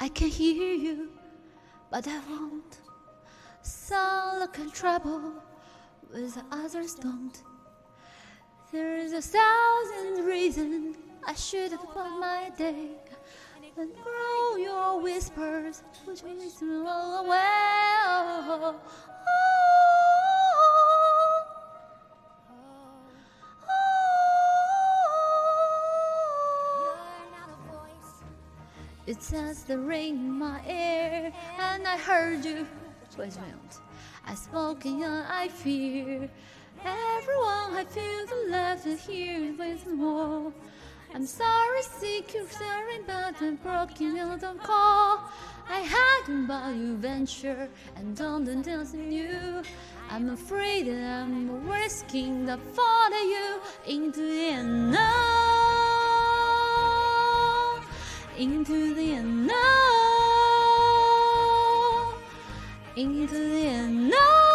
I can hear you, but I won't sound a trouble with the others don't. There is a thousand reasons I should have put my day and grow your whispers, which makes me roll away. It as the rain in my ear, and I heard you. A minute. I spoke and I fear. Everyone, I feel the love here with more. I'm sorry, sick, you're but I'm broken, you don't call. I had about you venture and don't dance in you. I'm afraid that I'm risking the fall of you into the unknown, into the unknown, into the unknown.